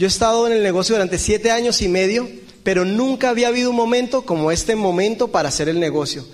Yo he estado en el negocio durante siete años y medio, pero nunca había habido un momento como este momento para hacer el negocio.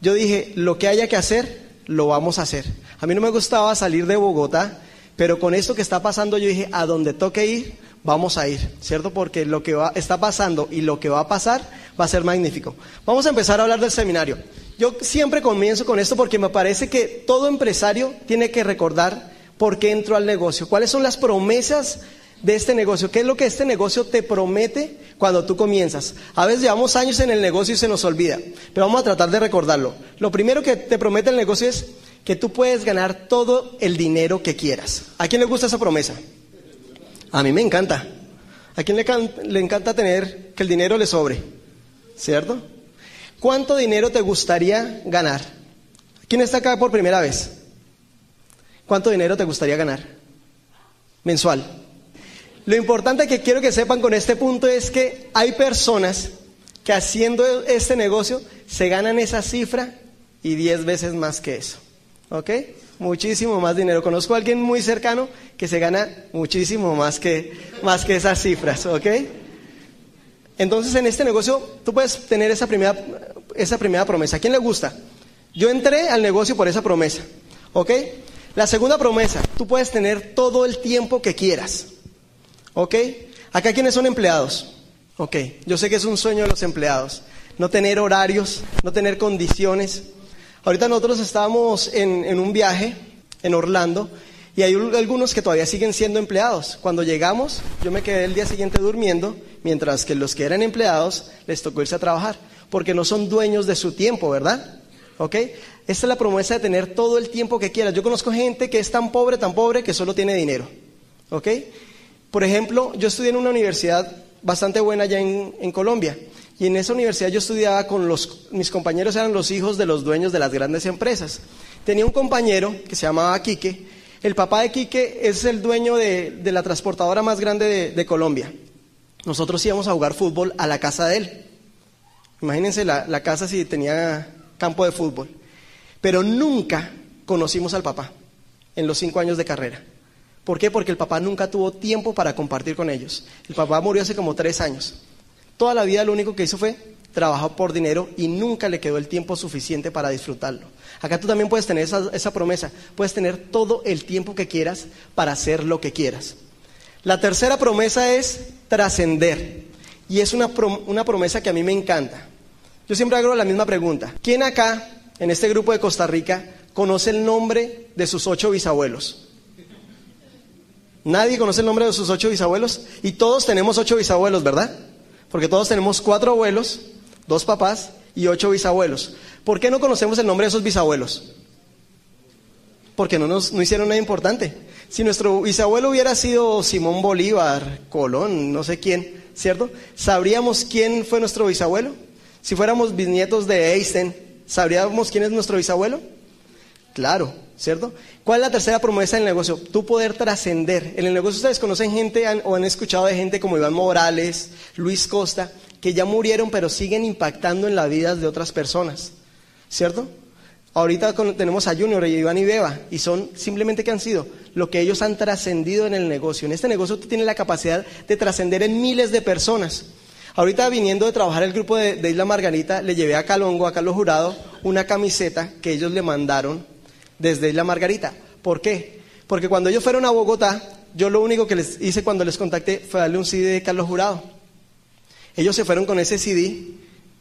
Yo dije, lo que haya que hacer, lo vamos a hacer. A mí no me gustaba salir de Bogotá, pero con esto que está pasando yo dije, a donde toque ir, vamos a ir, ¿cierto? Porque lo que está pasando y lo que va a pasar va a ser magnífico. Vamos a empezar a hablar del seminario. Yo siempre comienzo con esto porque me parece que todo empresario tiene que recordar por qué entró al negocio, cuáles son las promesas de este negocio, qué es lo que este negocio te promete cuando tú comienzas. A veces llevamos años en el negocio y se nos olvida, pero vamos a tratar de recordarlo. Lo primero que te promete el negocio es que tú puedes ganar todo el dinero que quieras. ¿A quién le gusta esa promesa? A mí me encanta. ¿A quién le, le encanta tener que el dinero le sobre? ¿Cierto? ¿Cuánto dinero te gustaría ganar? ¿Quién está acá por primera vez? ¿Cuánto dinero te gustaría ganar? Mensual. Lo importante que quiero que sepan con este punto es que hay personas que haciendo este negocio se ganan esa cifra y 10 veces más que eso. ¿Ok? Muchísimo más dinero. Conozco a alguien muy cercano que se gana muchísimo más que, más que esas cifras. ¿Ok? Entonces en este negocio tú puedes tener esa primera, esa primera promesa. ¿A quién le gusta? Yo entré al negocio por esa promesa. ¿Ok? La segunda promesa, tú puedes tener todo el tiempo que quieras. ¿Ok? Acá quienes son empleados. Ok, yo sé que es un sueño de los empleados. No tener horarios, no tener condiciones. Ahorita nosotros estábamos en, un viaje en Orlando y hay algunos que todavía siguen siendo empleados. Cuando llegamos, yo me quedé el día siguiente durmiendo, mientras que los que eran empleados les tocó irse a trabajar, porque no son dueños de su tiempo, ¿verdad? ¿Ok? Esta es la promesa de tener todo el tiempo que quieras. Yo conozco gente que es tan pobre, tan pobre, que solo tiene dinero. ¿Ok? Por ejemplo, yo estudié en una universidad bastante buena allá en, Colombia. Y en esa universidad yo estudiaba con los, mis compañeros eran los hijos de los dueños de las grandes empresas. Tenía un compañero que se llamaba Quique. El papá de Quique es el dueño de, la transportadora más grande de, Colombia. Nosotros íbamos a jugar fútbol a la casa de él. Imagínense la, la casa si tenía campo de fútbol. Pero nunca conocimos al papá en los cinco años de carrera. ¿Por qué? Porque el papá nunca tuvo tiempo para compartir con ellos. El papá murió hace como tres años. Toda la vida lo único que hizo fue trabajar por dinero y nunca le quedó el tiempo suficiente para disfrutarlo. Acá tú también puedes tener esa, promesa, puedes tener todo el tiempo que quieras para hacer lo que quieras. La tercera promesa es trascender y es una, una promesa que a mí me encanta. Yo siempre hago la misma pregunta. ¿Quién acá, en este grupo de Costa Rica, conoce el nombre de sus ocho bisabuelos? Nadie conoce el nombre de sus ocho bisabuelos y todos tenemos ocho bisabuelos, ¿verdad? Porque todos tenemos cuatro abuelos, dos papás y ocho bisabuelos. ¿Por qué no conocemos el nombre de esos bisabuelos? Porque no nos no hicieron nada importante. Si nuestro bisabuelo hubiera sido Simón Bolívar, Colón, no sé quién, ¿cierto? ¿Sabríamos quién fue nuestro bisabuelo? Si fuéramos bisnietos de Einstein, ¿sabríamos quién es nuestro bisabuelo? Claro, ¿cierto? ¿Cuál es la tercera promesa del negocio? Tú poder trascender. En el negocio ustedes conocen gente o han escuchado de gente como Iván Morales, Luis Costa, que ya murieron pero siguen impactando en la vida de otras personas, ¿cierto? Ahorita tenemos a Junior y Iván y Beba y son simplemente que han sido lo que ellos han trascendido en el negocio. En este negocio tú tienes la capacidad de trascender en miles de personas. Ahorita viniendo de trabajar el grupo de, de Isla Margarita, le llevé a Calongo, a Carlos Jurado, una camiseta que ellos le mandaron desde la Margarita. ¿Por qué? Porque cuando ellos fueron a Bogotá, yo lo único que les hice cuando les contacté fue darle un CD de Carlos Jurado. Ellos se fueron con ese CD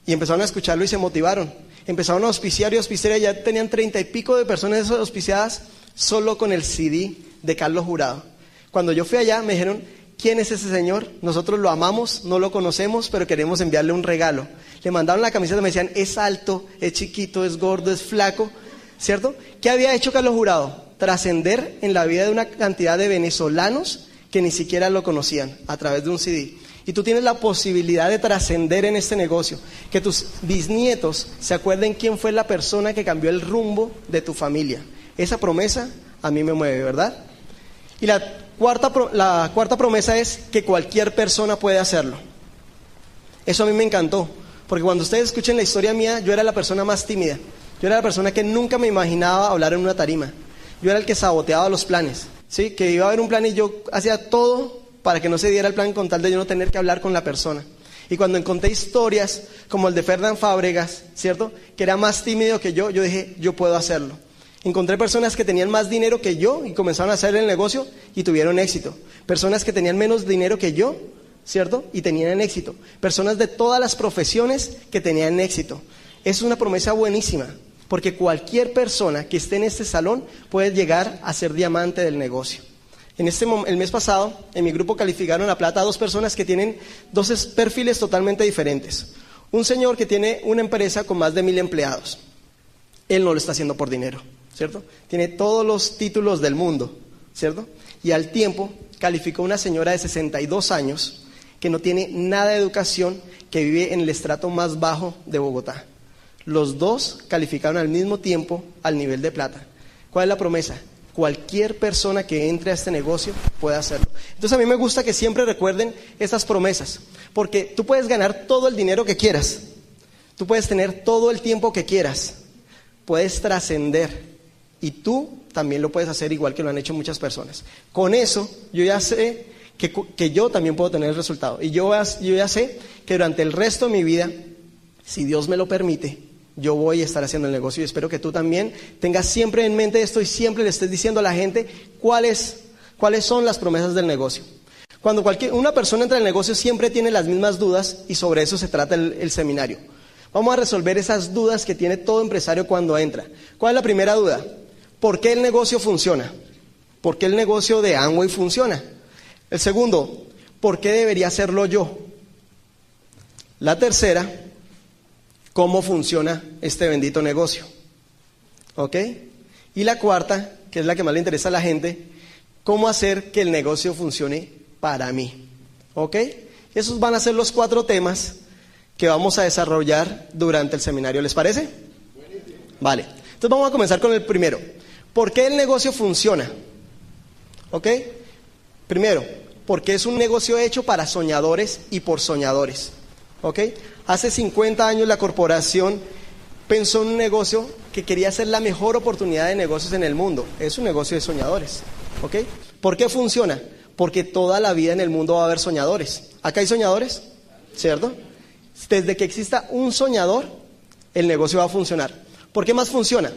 y empezaron a escucharlo y se motivaron. Empezaron a auspiciar y auspiciar y ya tenían treinta y pico de personas auspiciadas solo con el CD de Carlos Jurado. Cuando yo fui allá me dijeron, ¿quién es ese señor? Nosotros lo amamos, no lo conocemos, pero queremos enviarle un regalo. Le mandaron la camiseta, me decían, es alto, es chiquito, es gordo, es flaco, ¿cierto? ¿Qué había hecho Carlos Jurado? Trascender en la vida de una cantidad de venezolanos que ni siquiera lo conocían a través de un CD. Y tú tienes la posibilidad de trascender en este negocio, que tus bisnietos se acuerden quién fue la persona que cambió el rumbo de tu familia. Esa promesa a mí me mueve, ¿verdad? Y la cuarta, la cuarta promesa es que cualquier persona puede hacerlo. Eso a mí me encantó, porque cuando ustedes escuchen la historia mía, yo era la persona más tímida. Yo era la persona que nunca me imaginaba hablar en una tarima. Yo era el que saboteaba los planes, ¿sí? Que iba a haber un plan y yo hacía todo para que no se diera el plan con tal de yo no tener que hablar con la persona. Y cuando encontré historias como el de Fernán Fábregas, ¿cierto? Que era más tímido que yo, yo dije, yo puedo hacerlo. Encontré personas que tenían más dinero que yo y comenzaron a hacer el negocio y tuvieron éxito. Personas que tenían menos dinero que yo, ¿cierto? Y tenían éxito. Personas de todas las profesiones que tenían éxito. Es una promesa buenísima, porque cualquier persona que esté en este salón puede llegar a ser diamante del negocio. En este el mes pasado, en mi grupo calificaron a plata a dos personas que tienen dos perfiles totalmente diferentes. Un señor que tiene una empresa con más de mil empleados. Él no lo está haciendo por dinero, ¿cierto? Tiene todos los títulos del mundo, ¿cierto? Y al tiempo calificó una señora de 62 años que no tiene nada de educación, que vive en el estrato más bajo de Bogotá. Los dos calificaron al mismo tiempo al nivel de plata. ¿Cuál es la promesa? cualquier persona que entre a este negocio puede hacerlo. Entonces a mí me gusta que siempre recuerden estas promesas, porque tú puedes ganar todo el dinero que quieras, tú puedes tener todo el tiempo que quieras, puedes trascender y tú también lo puedes hacer igual que lo han hecho muchas personas. Con eso yo ya sé que, yo también puedo tener el resultado y yo ya sé que durante el resto de mi vida, si Dios me lo permite, yo voy a estar haciendo el negocio y espero que tú también tengas siempre en mente esto y siempre le estés diciendo a la gente cuáles, cuáles son las promesas del negocio. Cuando cualquier, una persona entra al negocio siempre tiene las mismas dudas y sobre eso se trata el, el seminario. Vamos a resolver esas dudas que tiene todo empresario cuando entra. ¿Cuál es la primera duda? ¿Por qué el negocio funciona? ¿Por qué el negocio de Amway funciona? El segundo, ¿por qué debería hacerlo yo? La tercera, cómo funciona este bendito negocio. ¿Ok? Y la cuarta, que es la que más le interesa a la gente, cómo hacer que el negocio funcione para mí. ¿Ok? Esos van a ser los cuatro temas que vamos a desarrollar durante el seminario. ¿Les parece? Vale. Entonces vamos a comenzar con el primero. ¿Por qué el negocio funciona? ¿Ok? Primero, porque es un negocio hecho para soñadores y por soñadores. ¿Ok? Hace 50 años la corporación pensó en un negocio que quería ser la mejor oportunidad de negocios en el mundo. Es un negocio de soñadores. ¿Ok? ¿Por qué funciona? Porque toda la vida en el mundo va a haber soñadores. ¿Acá hay soñadores? ¿Cierto? Desde que exista un soñador, el negocio va a funcionar. ¿Por qué más funciona?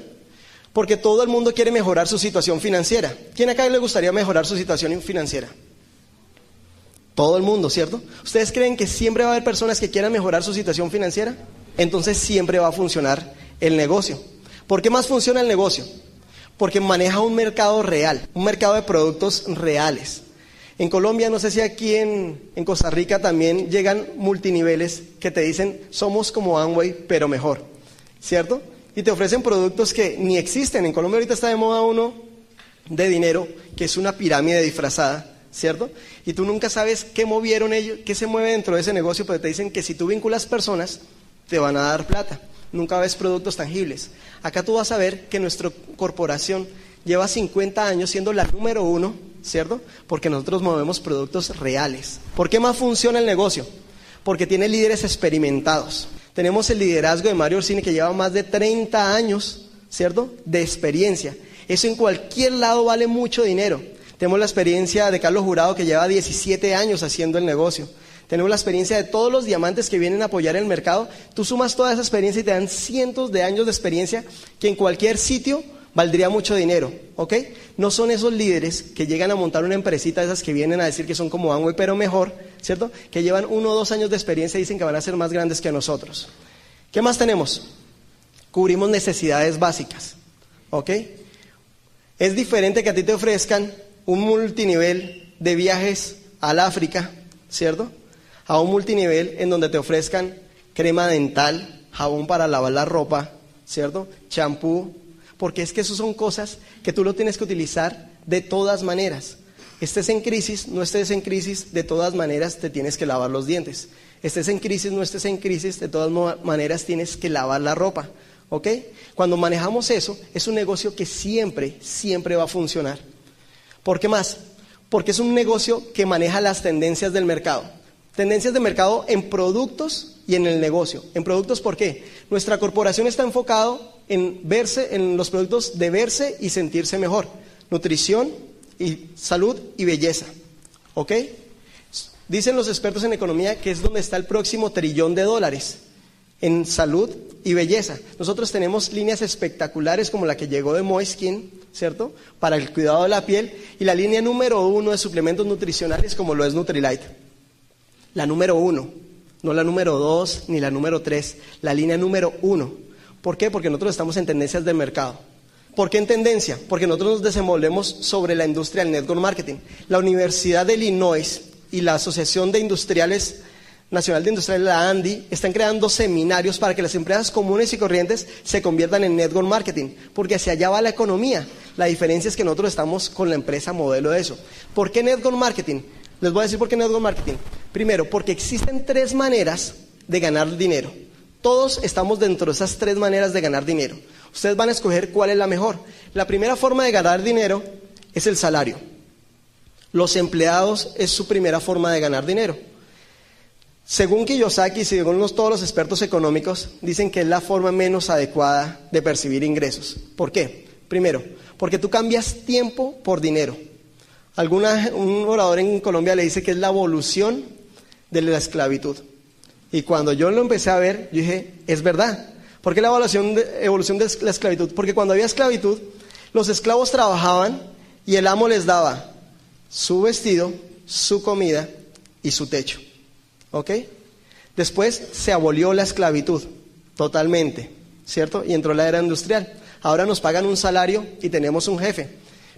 Porque todo el mundo quiere mejorar su situación financiera. ¿Quién acá le gustaría mejorar su situación financiera? Todo el mundo, ¿cierto? ¿Ustedes creen que siempre va a haber personas que quieran mejorar su situación financiera? Entonces siempre va a funcionar el negocio. ¿Por qué más funciona el negocio? Porque maneja un mercado real, un mercado de productos reales. En Colombia, no sé si aquí en, en Costa Rica también llegan multiniveles que te dicen somos como Amway, pero mejor, ¿cierto? Y te ofrecen productos que ni existen. En Colombia ahorita está de moda uno de dinero, que es una pirámide disfrazada, ¿cierto? Y tú nunca sabes qué movieron ellos, qué se mueve dentro de ese negocio, pero te dicen que si tú vinculas personas, te van a dar plata. Nunca ves productos tangibles. Acá tú vas a ver que nuestra corporación lleva 50 años siendo la número uno, ¿cierto? Porque nosotros movemos productos reales. ¿Por qué más funciona el negocio? Porque tiene líderes experimentados. Tenemos el liderazgo de Mario Orsini que lleva más de 30 años, ¿cierto? De experiencia. Eso en cualquier lado vale mucho dinero. Tenemos la experiencia de Carlos Jurado que lleva 17 años haciendo el negocio. Tenemos la experiencia de todos los diamantes que vienen a apoyar el mercado. Tú sumas toda esa experiencia y te dan cientos de años de experiencia que en cualquier sitio valdría mucho dinero, ¿ok? No son esos líderes que llegan a montar una empresita esas que vienen a decir que son como Amway, pero mejor, ¿cierto? Que llevan uno o dos años de experiencia y dicen que van a ser más grandes que nosotros. ¿Qué más tenemos? Cubrimos necesidades básicas, ¿ok? Es diferente que a ti te ofrezcan un multinivel de viajes al África, ¿cierto? A un multinivel en donde te ofrezcan crema dental, jabón para lavar la ropa, ¿cierto? Champú, porque es que eso son cosas que tú lo tienes que utilizar de todas maneras. Estés en crisis, no estés en crisis, de todas maneras te tienes que lavar los dientes. Estés en crisis, no estés en crisis, de todas maneras tienes que lavar la ropa. ¿Ok? Cuando manejamos eso, es un negocio que siempre, siempre va a funcionar. ¿Por qué más? Porque es un negocio que maneja las tendencias del mercado. Tendencias de mercado en productos y en el negocio. En productos, ¿por qué? Nuestra corporación está enfocado en verse, en los productos de verse y sentirse mejor. Nutrición y salud y belleza. ¿Ok? Dicen los expertos en economía que es donde está el próximo trillón de dólares en salud y belleza. Nosotros tenemos líneas espectaculares como la que llegó de Moiskin, ¿cierto? Para el cuidado de la piel y la línea número uno de suplementos nutricionales como lo es Nutrilite. La número uno, no la número dos ni la número tres, la línea número uno. ¿Por qué? Porque nosotros estamos en tendencias de mercado. ¿Por qué en tendencia? Porque nosotros nos desenvolvemos sobre la industria del network marketing. La Universidad de Illinois y la Asociación de Industriales Nacional de Industriales, la ANDI, están creando seminarios para que las empresas comunes y corrientes se conviertan en network marketing, porque hacia allá va la economía. La diferencia es que nosotros estamos con la empresa modelo de eso. ¿Por qué network marketing? Les voy a decir por qué network marketing. Primero, porque existen tres maneras de ganar dinero. Todos estamos dentro de esas tres maneras de ganar dinero. Ustedes van a escoger cuál es la mejor. La primera forma de ganar dinero es el salario. Los empleados es su primera forma de ganar dinero. Según Kiyosaki y según todos los expertos económicos, dicen que es la forma menos adecuada de percibir ingresos. ¿Por qué? Primero, porque tú cambias tiempo por dinero. Alguna, un orador en Colombia le dice que es la evolución de la esclavitud. Y cuando yo lo empecé a ver, yo dije, es verdad. ¿Por qué la evolución de, evolución de la esclavitud? Porque cuando había esclavitud, los esclavos trabajaban y el amo les daba su vestido, su comida y su techo. ¿Ok? Después se abolió la esclavitud totalmente, ¿cierto? Y entró la era industrial. Ahora nos pagan un salario y tenemos un jefe,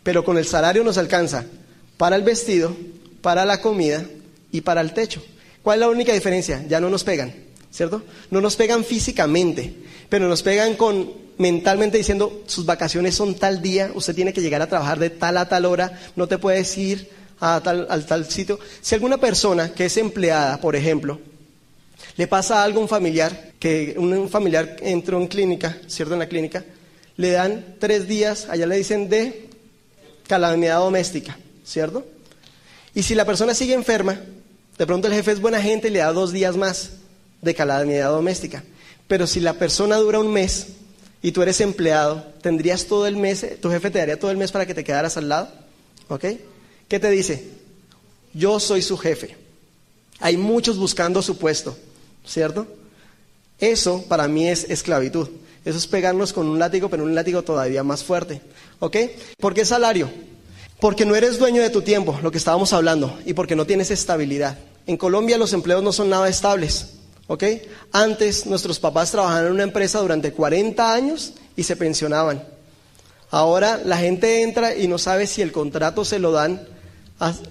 pero con el salario nos alcanza para el vestido, para la comida y para el techo. ¿Cuál es la única diferencia? Ya no nos pegan, ¿cierto? No nos pegan físicamente, pero nos pegan con mentalmente diciendo sus vacaciones son tal día, usted tiene que llegar a trabajar de tal a tal hora, no te puedes ir a tal, al tal sitio. Si alguna persona que es empleada, por ejemplo, le pasa algo a un familiar, que un familiar entró en clínica, ¿cierto? En la clínica, le dan tres días, allá le dicen de calamidad doméstica, ¿cierto? Y si la persona sigue enferma, de pronto el jefe es buena gente y le da dos días más de calamidad doméstica. Pero si la persona dura un mes y tú eres empleado, ¿tendrías todo el mes, tu jefe te daría todo el mes para que te quedaras al lado? ¿Ok? ¿Qué te dice? Yo soy su jefe. Hay muchos buscando su puesto, ¿cierto? Eso para mí es esclavitud. Eso es pegarnos con un látigo, pero un látigo todavía más fuerte. ¿Ok? ¿Por qué salario? Porque no eres dueño de tu tiempo, lo que estábamos hablando, y porque no tienes estabilidad. En Colombia los empleos no son nada estables. ¿Ok? Antes nuestros papás trabajaban en una empresa durante 40 años y se pensionaban. Ahora la gente entra y no sabe si el contrato se lo dan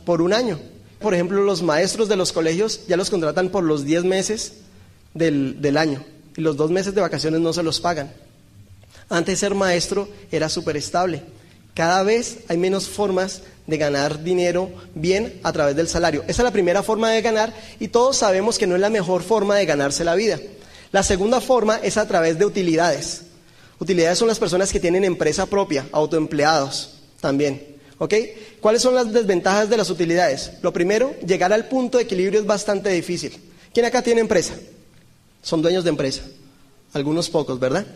por un año. Por ejemplo, los maestros de los colegios ya los contratan por los 10 meses del, año y los dos meses de vacaciones no se los pagan. Antes ser maestro era súper estable. Cada vez hay menos formas de ganar dinero bien a través del salario. Esa es la primera forma de ganar y todos sabemos que no es la mejor forma de ganarse la vida. La segunda forma es a través de utilidades. Utilidades son las personas que tienen empresa propia, autoempleados también. ¿Ok? ¿Cuáles son las desventajas de las utilidades? Lo primero, llegar al punto de equilibrio es bastante difícil. ¿Quién acá tiene empresa? Son dueños de empresa. Algunos pocos, ¿verdad?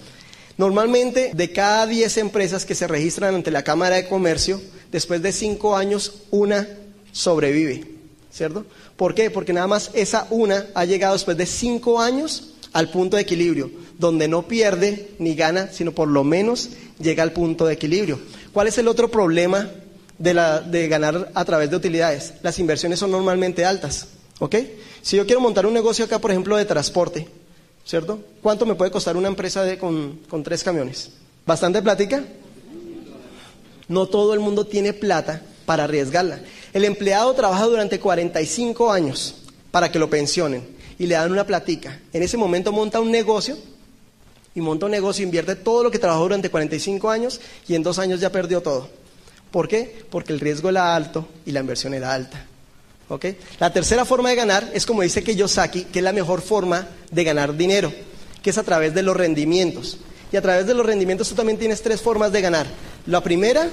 Normalmente, de cada 10 empresas que se registran ante la Cámara de Comercio, después de 5 años, una sobrevive. ¿Cierto? ¿Por qué? Porque nada más esa una ha llegado después de 5 años al punto de equilibrio, donde no pierde ni gana, sino por lo menos llega al punto de equilibrio. ¿Cuál es el otro problema de, la, de ganar a través de utilidades. Las inversiones son normalmente altas. ¿Ok? Si yo quiero montar un negocio acá, por ejemplo, de transporte, ¿cierto? ¿Cuánto me puede costar una empresa de, con, tres camiones? ¿Bastante plática? No todo el mundo tiene plata para arriesgarla. El empleado trabaja durante 45 años para que lo pensionen y le dan una platica. En ese momento monta un negocio y monta un negocio, invierte todo lo que trabajó durante 45 años y en dos años ya perdió todo. ¿Por qué? Porque el riesgo era alto y la inversión era alta. ¿Ok? La tercera forma de ganar es como dice Kiyosaki, que es la mejor forma de ganar dinero, que es a través de los rendimientos. Y a través de los rendimientos tú también tienes tres formas de ganar. La primera,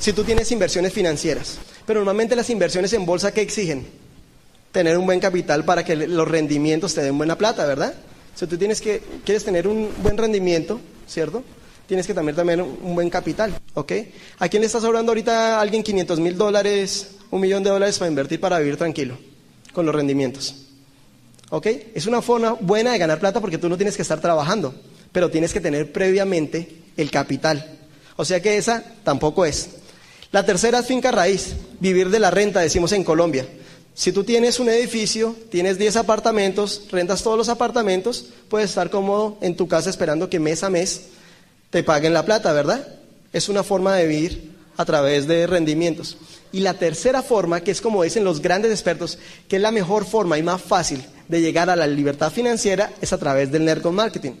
si tú tienes inversiones financieras. Pero normalmente las inversiones en bolsa, ¿qué exigen? Tener un buen capital para que los rendimientos te den buena plata, ¿verdad? Si tú tienes que, quieres tener un buen rendimiento, ¿cierto? Tienes que también tener un buen capital, ¿ok? ¿A quién le estás hablando ahorita a alguien 500 mil dólares, un millón de dólares para invertir para vivir tranquilo? con los rendimientos. ¿Ok? Es una forma buena de ganar plata porque tú no tienes que estar trabajando, pero tienes que tener previamente el capital. O sea que esa tampoco es. La tercera es finca raíz, vivir de la renta, decimos en Colombia. Si tú tienes un edificio, tienes 10 apartamentos, rentas todos los apartamentos, puedes estar cómodo en tu casa esperando que mes a mes te paguen la plata, ¿verdad? Es una forma de vivir a través de rendimientos. Y la tercera forma, que es como dicen los grandes expertos, que es la mejor forma y más fácil de llegar a la libertad financiera, es a través del network marketing.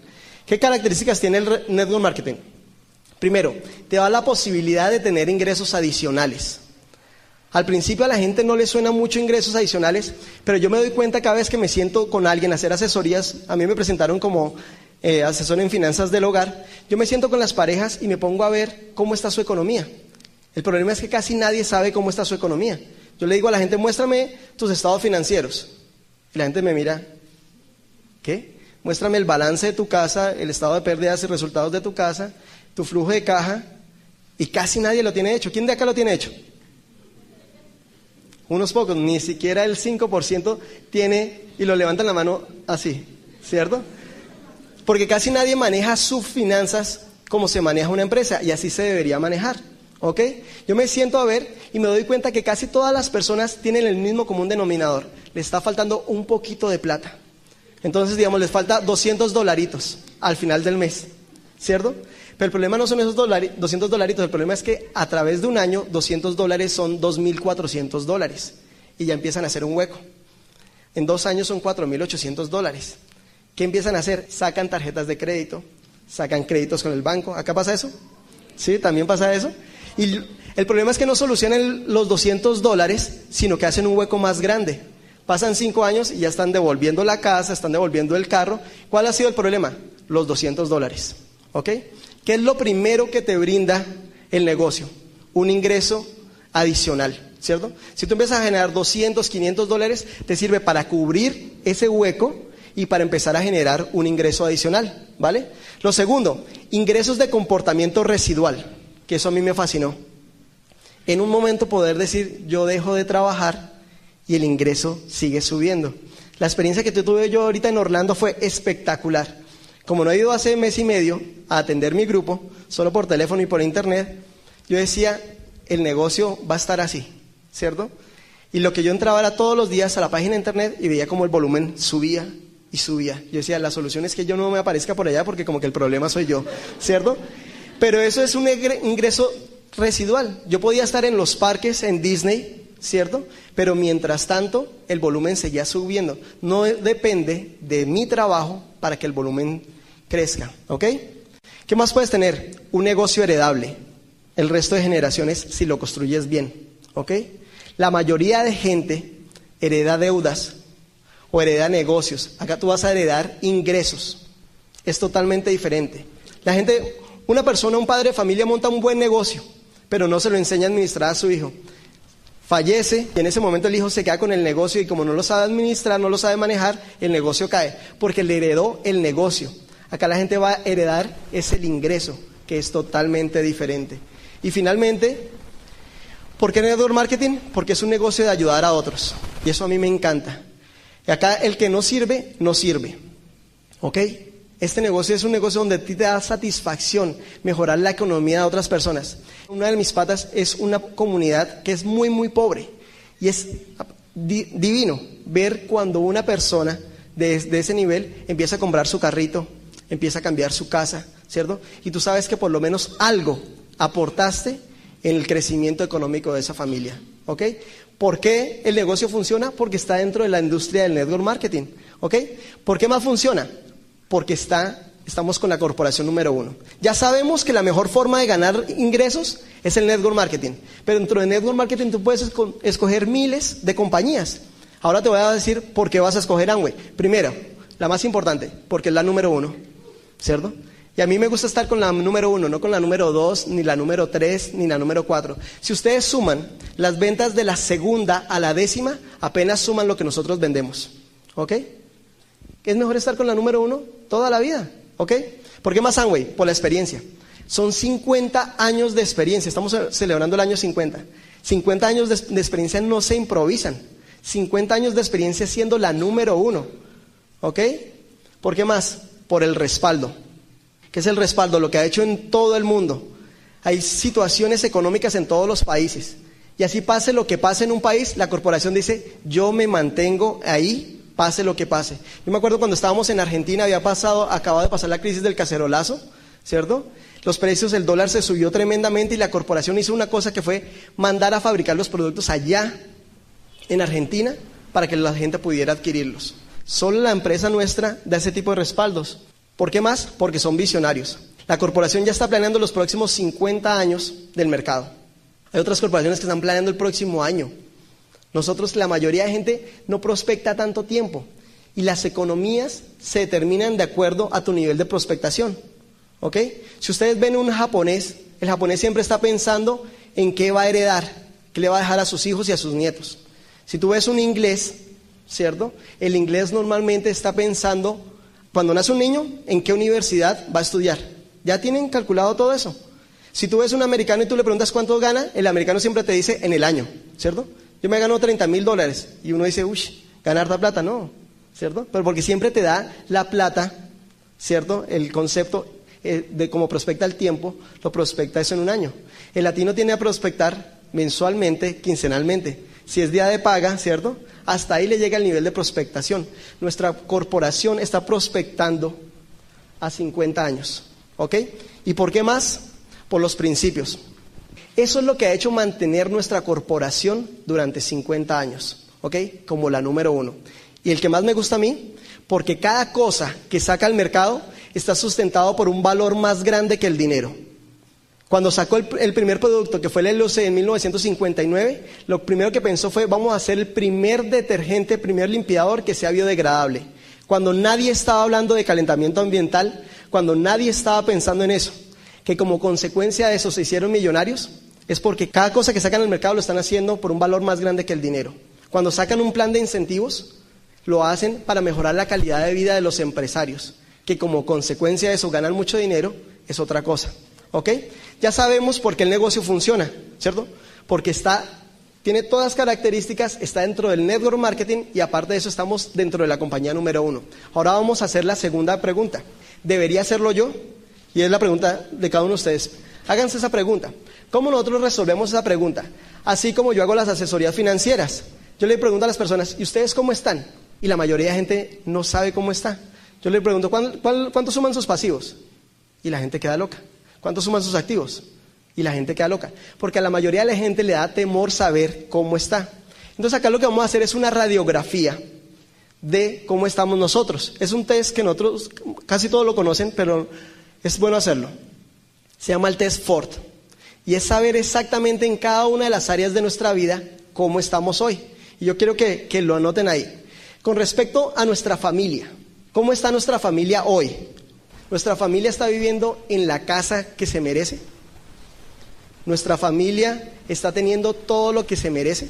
¿Qué características tiene el network marketing? Primero, te da la posibilidad de tener ingresos adicionales. Al principio a la gente no le suena mucho ingresos adicionales, pero yo me doy cuenta cada vez que me siento con alguien a hacer asesorías, a mí me presentaron como eh, asesor en finanzas del hogar, yo me siento con las parejas y me pongo a ver cómo está su economía. El problema es que casi nadie sabe cómo está su economía. Yo le digo a la gente, muéstrame tus estados financieros. Y la gente me mira, ¿qué? Muéstrame el balance de tu casa, el estado de pérdidas y resultados de tu casa, tu flujo de caja, y casi nadie lo tiene hecho. ¿Quién de acá lo tiene hecho? Unos pocos, ni siquiera el 5% tiene y lo levantan la mano así, ¿cierto? Porque casi nadie maneja sus finanzas como se maneja una empresa y así se debería manejar. ¿Ok? Yo me siento a ver y me doy cuenta que casi todas las personas tienen el mismo común denominador. Le está faltando un poquito de plata. Entonces, digamos, les falta 200 dolaritos al final del mes. ¿Cierto? Pero el problema no son esos 200 dolaritos, el problema es que a través de un año 200 dólares son 2.400 dólares y ya empiezan a hacer un hueco. En dos años son 4.800 dólares. ¿Qué empiezan a hacer? Sacan tarjetas de crédito, sacan créditos con el banco. ¿Acá pasa eso? ¿Sí? ¿También pasa eso? Y el problema es que no solucionan los 200 dólares, sino que hacen un hueco más grande. Pasan cinco años y ya están devolviendo la casa, están devolviendo el carro. ¿Cuál ha sido el problema? Los 200 dólares. ¿Ok? ¿Qué es lo primero que te brinda el negocio? Un ingreso adicional, ¿cierto? Si tú empiezas a generar 200, 500 dólares, te sirve para cubrir ese hueco y para empezar a generar un ingreso adicional, ¿vale? Lo segundo, ingresos de comportamiento residual que eso a mí me fascinó. En un momento poder decir, yo dejo de trabajar y el ingreso sigue subiendo. La experiencia que tuve yo ahorita en Orlando fue espectacular. Como no he ido hace mes y medio a atender mi grupo, solo por teléfono y por internet, yo decía, el negocio va a estar así, ¿cierto? Y lo que yo entraba era todos los días a la página de internet y veía como el volumen subía y subía. Yo decía, la solución es que yo no me aparezca por allá porque como que el problema soy yo, ¿cierto? Pero eso es un ingreso residual. Yo podía estar en los parques, en Disney, ¿cierto? Pero mientras tanto, el volumen seguía subiendo. No depende de mi trabajo para que el volumen crezca, ¿ok? ¿Qué más puedes tener? Un negocio heredable. El resto de generaciones si lo construyes bien, ¿ok? La mayoría de gente hereda deudas o hereda negocios. Acá tú vas a heredar ingresos. Es totalmente diferente. La gente una persona, un padre de familia monta un buen negocio, pero no se lo enseña a administrar a su hijo. Fallece y en ese momento el hijo se queda con el negocio y como no lo sabe administrar, no lo sabe manejar, el negocio cae, porque le heredó el negocio. Acá la gente va a heredar es el ingreso, que es totalmente diferente. Y finalmente, ¿por qué network marketing? Porque es un negocio de ayudar a otros. Y eso a mí me encanta. Y acá el que no sirve, no sirve. ¿Ok? Este negocio es un negocio donde a ti te da satisfacción mejorar la economía de otras personas. Una de mis patas es una comunidad que es muy, muy pobre. Y es divino ver cuando una persona de, ese nivel empieza a comprar su carrito, empieza a cambiar su casa, ¿cierto? Y tú sabes que por lo menos algo aportaste en el crecimiento económico de esa familia. ¿Ok? ¿Por qué el negocio funciona? Porque está dentro de la industria del network marketing. ¿Ok? ¿Por qué más funciona? porque está, estamos con la corporación número uno. Ya sabemos que la mejor forma de ganar ingresos es el network marketing, pero dentro del network marketing tú puedes escoger miles de compañías. Ahora te voy a decir por qué vas a escoger Amway. Primero, la más importante, porque es la número uno, ¿cierto? Y a mí me gusta estar con la número uno, no con la número dos, ni la número tres, ni la número cuatro. Si ustedes suman las ventas de la segunda a la décima, apenas suman lo que nosotros vendemos. ¿Ok? ¿Es mejor estar con la número uno toda la vida, ¿ok? ¿Por qué más Amway? Por la experiencia. Son 50 años de experiencia, estamos celebrando el año 50. 50 años de, experiencia no se improvisan. 50 años de experiencia siendo la número uno. ¿Ok? ¿Por qué más? Por el respaldo. ¿Qué es el respaldo? Lo que ha hecho en todo el mundo. Hay situaciones económicas en todos los países. Y así pase lo que pase en un país, la corporación dice, yo me mantengo ahí, pase lo que pase. Yo me acuerdo cuando estábamos en Argentina, había pasado, acababa de pasar la crisis del cacerolazo, ¿cierto? Los precios del dólar se subió tremendamente y la corporación hizo una cosa que fue mandar a fabricar los productos allá, en Argentina, para que la gente pudiera adquirirlos. Solo la empresa nuestra da ese tipo de respaldos. ¿Por qué más? Porque son visionarios. La corporación ya está planeando los próximos 50 años del mercado. Hay otras corporaciones que están planeando el próximo año. Nosotros, la mayoría de gente, no prospecta tanto tiempo. Y las economías se determinan de acuerdo a tu nivel de prospectación. ¿Ok? Si ustedes ven un japonés, el japonés siempre está pensando en qué va a heredar, qué le va a dejar a sus hijos y a sus nietos. Si tú ves un inglés, ¿cierto? El inglés normalmente está pensando, cuando nace un niño, en qué universidad va a estudiar. ¿Ya tienen calculado todo eso? Si tú ves un americano y tú le preguntas cuánto gana, el americano siempre te dice en el año, ¿cierto? Yo me gano 30 mil dólares y uno dice, uy, ganar la plata, no, ¿cierto? Pero porque siempre te da la plata, ¿cierto? El concepto eh, de cómo prospecta el tiempo, lo prospecta eso en un año. El latino tiene a prospectar mensualmente, quincenalmente. Si es día de paga, ¿cierto? Hasta ahí le llega el nivel de prospectación. Nuestra corporación está prospectando a 50 años, ¿ok? ¿Y por qué más? por los principios. Eso es lo que ha hecho mantener nuestra corporación durante 50 años, ¿ok? Como la número uno. Y el que más me gusta a mí, porque cada cosa que saca al mercado está sustentado por un valor más grande que el dinero. Cuando sacó el, primer producto, que fue el LOC en 1959, lo primero que pensó fue, vamos a hacer el primer detergente, el primer limpiador que sea biodegradable. Cuando nadie estaba hablando de calentamiento ambiental, cuando nadie estaba pensando en eso que como consecuencia de eso se hicieron millonarios, es porque cada cosa que sacan al mercado lo están haciendo por un valor más grande que el dinero. Cuando sacan un plan de incentivos, lo hacen para mejorar la calidad de vida de los empresarios, que como consecuencia de eso ganan mucho dinero, es otra cosa. ¿Ok? Ya sabemos por qué el negocio funciona, ¿cierto? Porque está, tiene todas las características, está dentro del network marketing y aparte de eso estamos dentro de la compañía número uno. Ahora vamos a hacer la segunda pregunta. ¿Debería hacerlo yo? Y es la pregunta de cada uno de ustedes. Háganse esa pregunta. ¿Cómo nosotros resolvemos esa pregunta? Así como yo hago las asesorías financieras. Yo le pregunto a las personas, ¿y ustedes cómo están? Y la mayoría de gente no sabe cómo está. Yo le pregunto, ¿cuánto suman sus pasivos? Y la gente queda loca. ¿Cuánto suman sus activos? Y la gente queda loca. Porque a la mayoría de la gente le da temor saber cómo está. Entonces acá lo que vamos a hacer es una radiografía de cómo estamos nosotros. Es un test que nosotros casi todos lo conocen, pero es bueno hacerlo. Se llama el test Ford. Y es saber exactamente en cada una de las áreas de nuestra vida cómo estamos hoy. Y yo quiero que, que lo anoten ahí. Con respecto a nuestra familia, ¿cómo está nuestra familia hoy? ¿Nuestra familia está viviendo en la casa que se merece? ¿Nuestra familia está teniendo todo lo que se merece?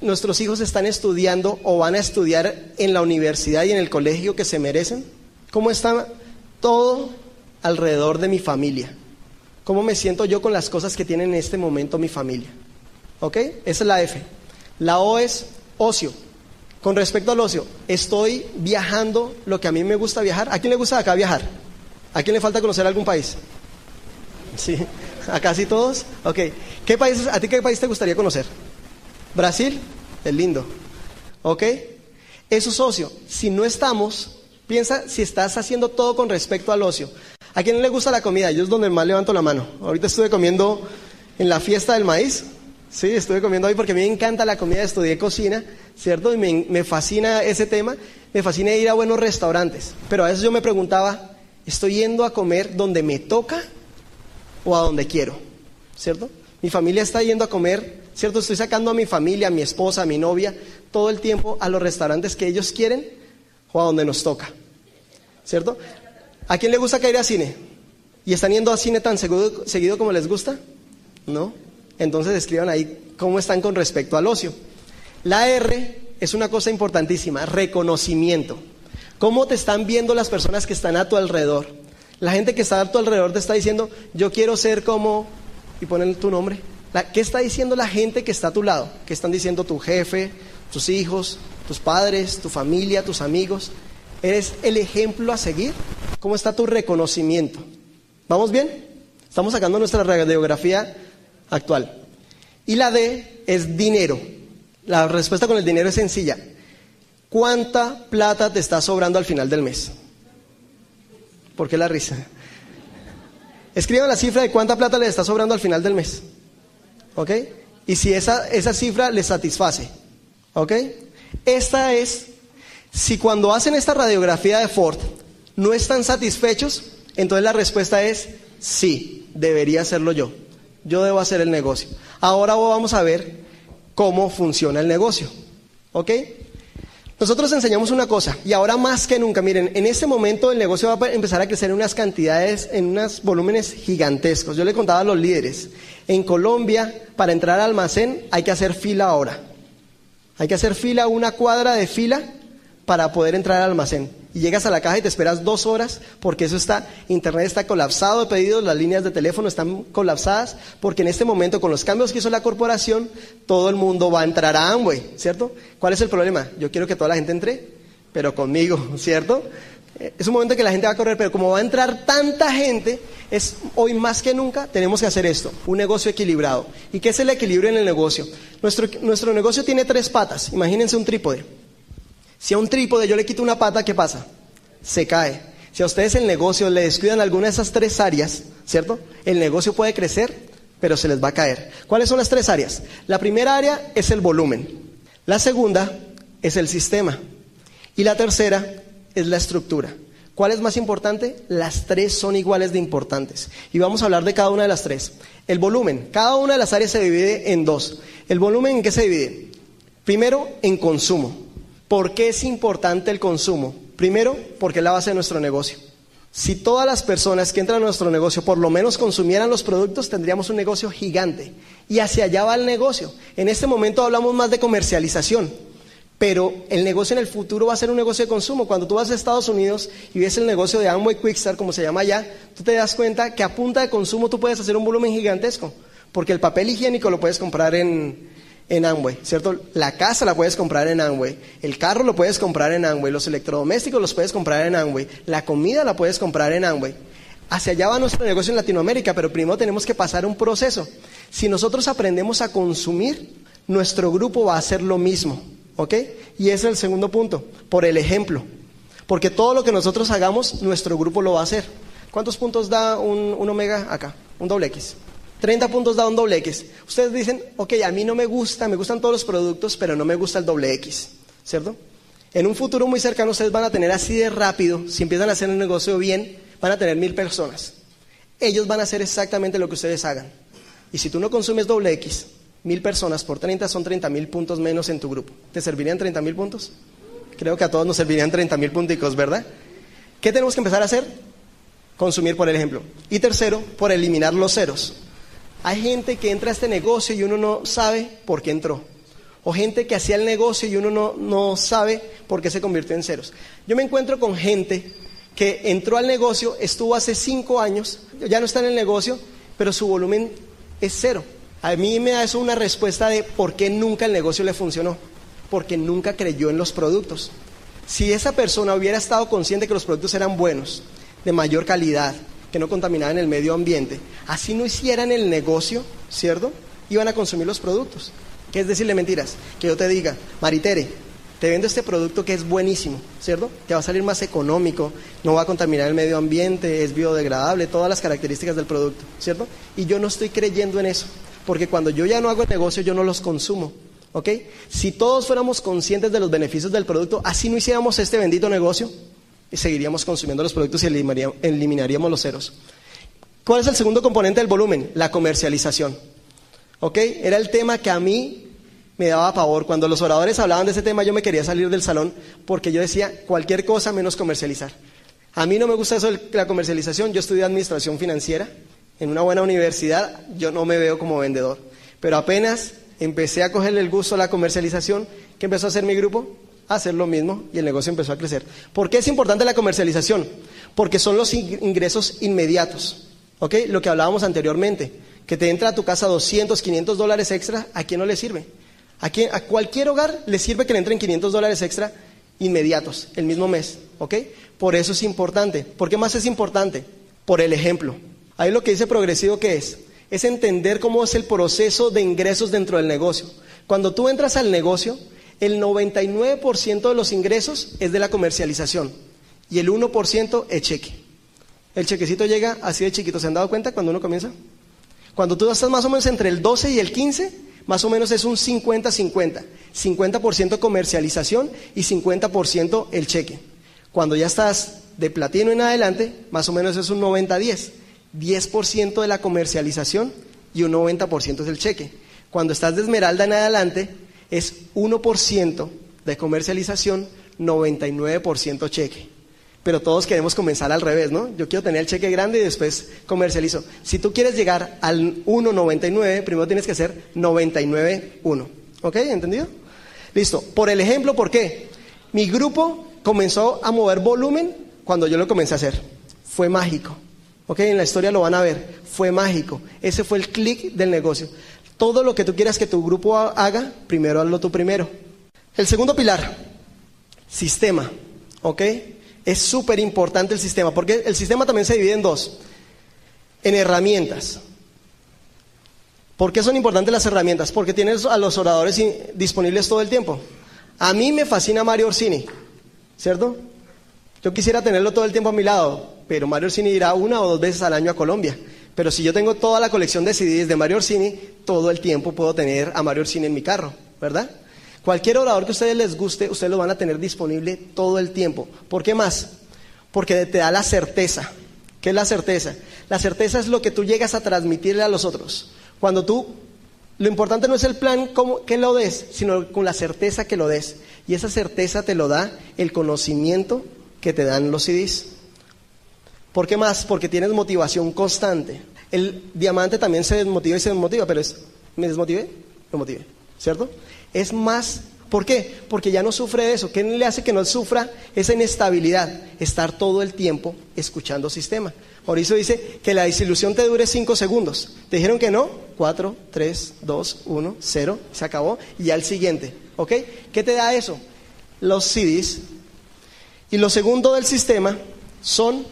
¿Nuestros hijos están estudiando o van a estudiar en la universidad y en el colegio que se merecen? ¿Cómo está todo alrededor de mi familia? ¿Cómo me siento yo con las cosas que tiene en este momento mi familia? ¿Ok? Esa es la F. La O es ocio. Con respecto al ocio, estoy viajando lo que a mí me gusta viajar. ¿A quién le gusta acá viajar? ¿A quién le falta conocer algún país? Sí, a casi todos. ¿Qué países, ¿A ti qué país te gustaría conocer? Brasil, es lindo. ¿Ok? Eso es. Si no estamos, piensa si estás haciendo todo con respecto al ocio. ¿A quién le gusta la comida? Yo es donde más levanto la mano. Ahorita estuve comiendo en la fiesta del maíz. Sí, estuve comiendo hoy porque a mí me encanta la comida, estudié cocina, ¿cierto? Y me, fascina ese tema, me fascina ir a buenos restaurantes. Pero a veces yo me preguntaba, ¿estoy yendo a comer donde me toca o a donde quiero? ¿Cierto? Mi familia está yendo a comer, ¿cierto? Estoy sacando a mi familia, a mi esposa, a mi novia, todo el tiempo a los restaurantes que ellos quieren o a donde nos toca. ¿Cierto? ¿A quién le gusta caer a cine? ¿Y están yendo a cine tan seguido, como les gusta? ¿No? Entonces escriban ahí cómo están con respecto al ocio. La R es una cosa importantísima, reconocimiento. ¿Cómo te están viendo las personas que están a tu alrededor? La gente que está a tu alrededor te está diciendo, yo quiero ser como, y ponen tu nombre. ¿Qué está diciendo la gente que está a tu lado? ¿Qué están diciendo tu jefe, tus hijos, tus padres, tu familia, tus amigos. ¿Eres el ejemplo a seguir? ¿Cómo está tu reconocimiento? ¿Vamos bien? Estamos sacando nuestra radiografía actual. Y la D es dinero. La respuesta con el dinero es sencilla. ¿Cuánta plata te está sobrando al final del mes? ¿Por qué la risa? Escriban la cifra de cuánta plata les está sobrando al final del mes. ¿Ok? Y si esa, esa cifra les satisface. ¿Ok? Esta es, si cuando hacen esta radiografía de Ford no están satisfechos, entonces la respuesta es sí, debería hacerlo yo. Yo debo hacer el negocio. Ahora vamos a ver cómo funciona el negocio. ¿Ok? Nosotros enseñamos una cosa, y ahora más que nunca, miren, en este momento el negocio va a empezar a crecer en unas cantidades, en unos volúmenes gigantescos. Yo le contaba a los líderes, en Colombia, para entrar al almacén hay que hacer fila ahora. Hay que hacer fila, una cuadra de fila, para poder entrar al almacén y llegas a la caja y te esperas dos horas porque eso está, internet está colapsado de pedidos, las líneas de teléfono están colapsadas porque en este momento con los cambios que hizo la corporación todo el mundo va a entrar a Amway, ¿cierto? ¿Cuál es el problema? Yo quiero que toda la gente entre, pero conmigo, ¿cierto? Es un momento que la gente va a correr, pero como va a entrar tanta gente, es hoy más que nunca tenemos que hacer esto, un negocio equilibrado. ¿Y qué es el equilibrio en el negocio? Nuestro, nuestro negocio tiene tres patas, imagínense un trípode. Si a un trípode yo le quito una pata, ¿qué pasa? Se cae. Si a ustedes el negocio le descuidan alguna de esas tres áreas, ¿cierto? El negocio puede crecer, pero se les va a caer. ¿Cuáles son las tres áreas? La primera área es el volumen. La segunda es el sistema. Y la tercera es la estructura. ¿Cuál es más importante? Las tres son iguales de importantes. Y vamos a hablar de cada una de las tres. El volumen. Cada una de las áreas se divide en dos. ¿El volumen en qué se divide? Primero, en consumo. ¿Por qué es importante el consumo? Primero, porque es la base de nuestro negocio. Si todas las personas que entran a nuestro negocio por lo menos consumieran los productos, tendríamos un negocio gigante. Y hacia allá va el negocio. En este momento hablamos más de comercialización, pero el negocio en el futuro va a ser un negocio de consumo. Cuando tú vas a Estados Unidos y ves el negocio de Amway Quickstar, como se llama allá, tú te das cuenta que a punta de consumo tú puedes hacer un volumen gigantesco, porque el papel higiénico lo puedes comprar en, en Amway, ¿cierto? La casa la puedes comprar en Amway, el carro lo puedes comprar en Amway, los electrodomésticos los puedes comprar en Amway, la comida la puedes comprar en Amway. Hacia allá va nuestro negocio en Latinoamérica, pero primero tenemos que pasar un proceso. Si nosotros aprendemos a consumir, nuestro grupo va a hacer lo mismo, ¿ok? Y ese es el segundo punto, por el ejemplo. Porque todo lo que nosotros hagamos, nuestro grupo lo va a hacer. ¿Cuántos puntos da un, un omega acá? Un doble X. 30 puntos da un doble X. Ustedes dicen, ok, a mí no me gusta, me gustan todos los productos, pero no me gusta el doble X, ¿cierto? En un futuro muy cercano ustedes van a tener así de rápido, si empiezan a hacer el negocio bien, van a tener mil personas. Ellos van a hacer exactamente lo que ustedes hagan. Y si tú no consumes doble X, mil personas por 30 son 30 mil puntos menos en tu grupo. ¿Te servirían 30 mil puntos? Creo que a todos nos servirían 30 mil punticos, ¿verdad? ¿Qué tenemos que empezar a hacer? Consumir por ejemplo. Y tercero, por eliminar los ceros. Hay gente que entra a este negocio y uno no sabe por qué entró. O gente que hacía el negocio y uno no, no sabe por qué se convirtió en ceros. Yo me encuentro con gente que entró al negocio, estuvo hace cinco años, ya no está en el negocio, pero su volumen es cero. A mí me da eso una respuesta de por qué nunca el negocio le funcionó. Porque nunca creyó en los productos. Si esa persona hubiera estado consciente que los productos eran buenos, de mayor calidad, que no contaminaban el medio ambiente, así no hicieran el negocio, ¿cierto? Iban a consumir los productos. ¿Qué es decirle mentiras? Que yo te diga, Maritere, te vendo este producto que es buenísimo, ¿cierto? Que va a salir más económico, no va a contaminar el medio ambiente, es biodegradable, todas las características del producto, ¿cierto? Y yo no estoy creyendo en eso, porque cuando yo ya no hago el negocio, yo no los consumo, ¿ok? Si todos fuéramos conscientes de los beneficios del producto, así no hiciéramos este bendito negocio, seguiríamos consumiendo los productos y eliminaríamos los ceros. ¿Cuál es el segundo componente del volumen? La comercialización. ¿Ok? Era el tema que a mí me daba pavor. Cuando los oradores hablaban de ese tema, yo me quería salir del salón porque yo decía cualquier cosa menos comercializar. A mí no me gusta eso de la comercialización. Yo estudié administración financiera en una buena universidad. Yo no me veo como vendedor. Pero apenas empecé a cogerle el gusto a la comercialización, ¿qué empezó a hacer mi grupo? Hacer lo mismo y el negocio empezó a crecer. ¿Por qué es importante la comercialización? Porque son los ingresos inmediatos. ¿Ok? Lo que hablábamos anteriormente. Que te entra a tu casa 200, 500 dólares extra, ¿a quién no le sirve? A, a cualquier hogar le sirve que le entren 500 dólares extra inmediatos, el mismo mes, ¿ok? Por eso es importante. ¿Por qué más es importante? Por el ejemplo. Ahí lo que dice progresivo, ¿qué es? Es entender cómo es el proceso de ingresos dentro del negocio. Cuando tú entras al negocio, el 99% de los ingresos es de la comercialización y el 1% es cheque. El chequecito llega así de chiquito. ¿Se han dado cuenta cuando uno comienza? Cuando tú estás más o menos entre el 12 y el 15, más o menos es un 50-50. 50%, comercialización y 50% el cheque. Cuando ya estás de platino en adelante, más o menos es un 90-10. 10% de la comercialización y un 90% es el cheque. Cuando estás de esmeralda en adelante, es 1% de comercialización, 99% cheque. Pero todos queremos comenzar al revés, ¿no? Yo quiero tener el cheque grande y después comercializo. Si tú quieres llegar al 1,99, primero tienes que hacer 99,1. ¿Ok? ¿Entendido? Listo. Por el ejemplo, ¿por qué? Mi grupo comenzó a mover volumen cuando yo lo comencé a hacer. Fue mágico. ¿Ok? En la historia lo van a ver. Fue mágico. Ese fue el clic del negocio. Todo lo que tú quieras que tu grupo haga, primero hazlo tú primero. El segundo pilar, sistema. ¿Ok? Es súper importante el sistema, porque el sistema también se divide en dos. En herramientas. ¿Por qué son importantes las herramientas? Porque tienes a los oradores disponibles todo el tiempo. A mí me fascina Mario Orsini, ¿cierto? Yo quisiera tenerlo todo el tiempo a mi lado, pero Mario Orsini irá una o dos veces al año a Colombia. Pero si yo tengo toda la colección de CDs de Mario Orsini, todo el tiempo puedo tener a Mario Orsini en mi carro, ¿verdad? Cualquier orador que a ustedes les guste, ustedes lo van a tener disponible todo el tiempo. ¿Por qué más? Porque te da la certeza. ¿Qué es la certeza? La certeza es lo que tú llegas a transmitirle a los otros. Cuando tú, lo importante no es el plan como, que lo des, sino con la certeza que lo des. Y esa certeza te lo da el conocimiento que te dan los CDs. ¿Por qué más? Porque tienes motivación constante. El diamante también se desmotiva y se desmotiva, pero es, ¿me desmotive? Lo motive, ¿cierto? Es más, ¿por qué? Porque ya no sufre eso. ¿Qué le hace que no sufra esa inestabilidad? Estar todo el tiempo escuchando sistema. Mauricio dice que la disilusión te dure 5 segundos. ¿Te dijeron que no? 4, 3, 2, 1, 0, se acabó. Y ya el siguiente. ¿Ok? ¿Qué te da eso? Los CDs. Y lo segundo del sistema son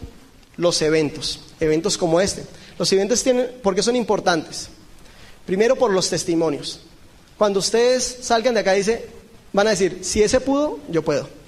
los eventos. Eventos como este. Los eventos tienen, ¿por qué son importantes? Primero por los testimonios. Cuando ustedes salgan de acá, dice, van a decir, si ese pudo, yo puedo.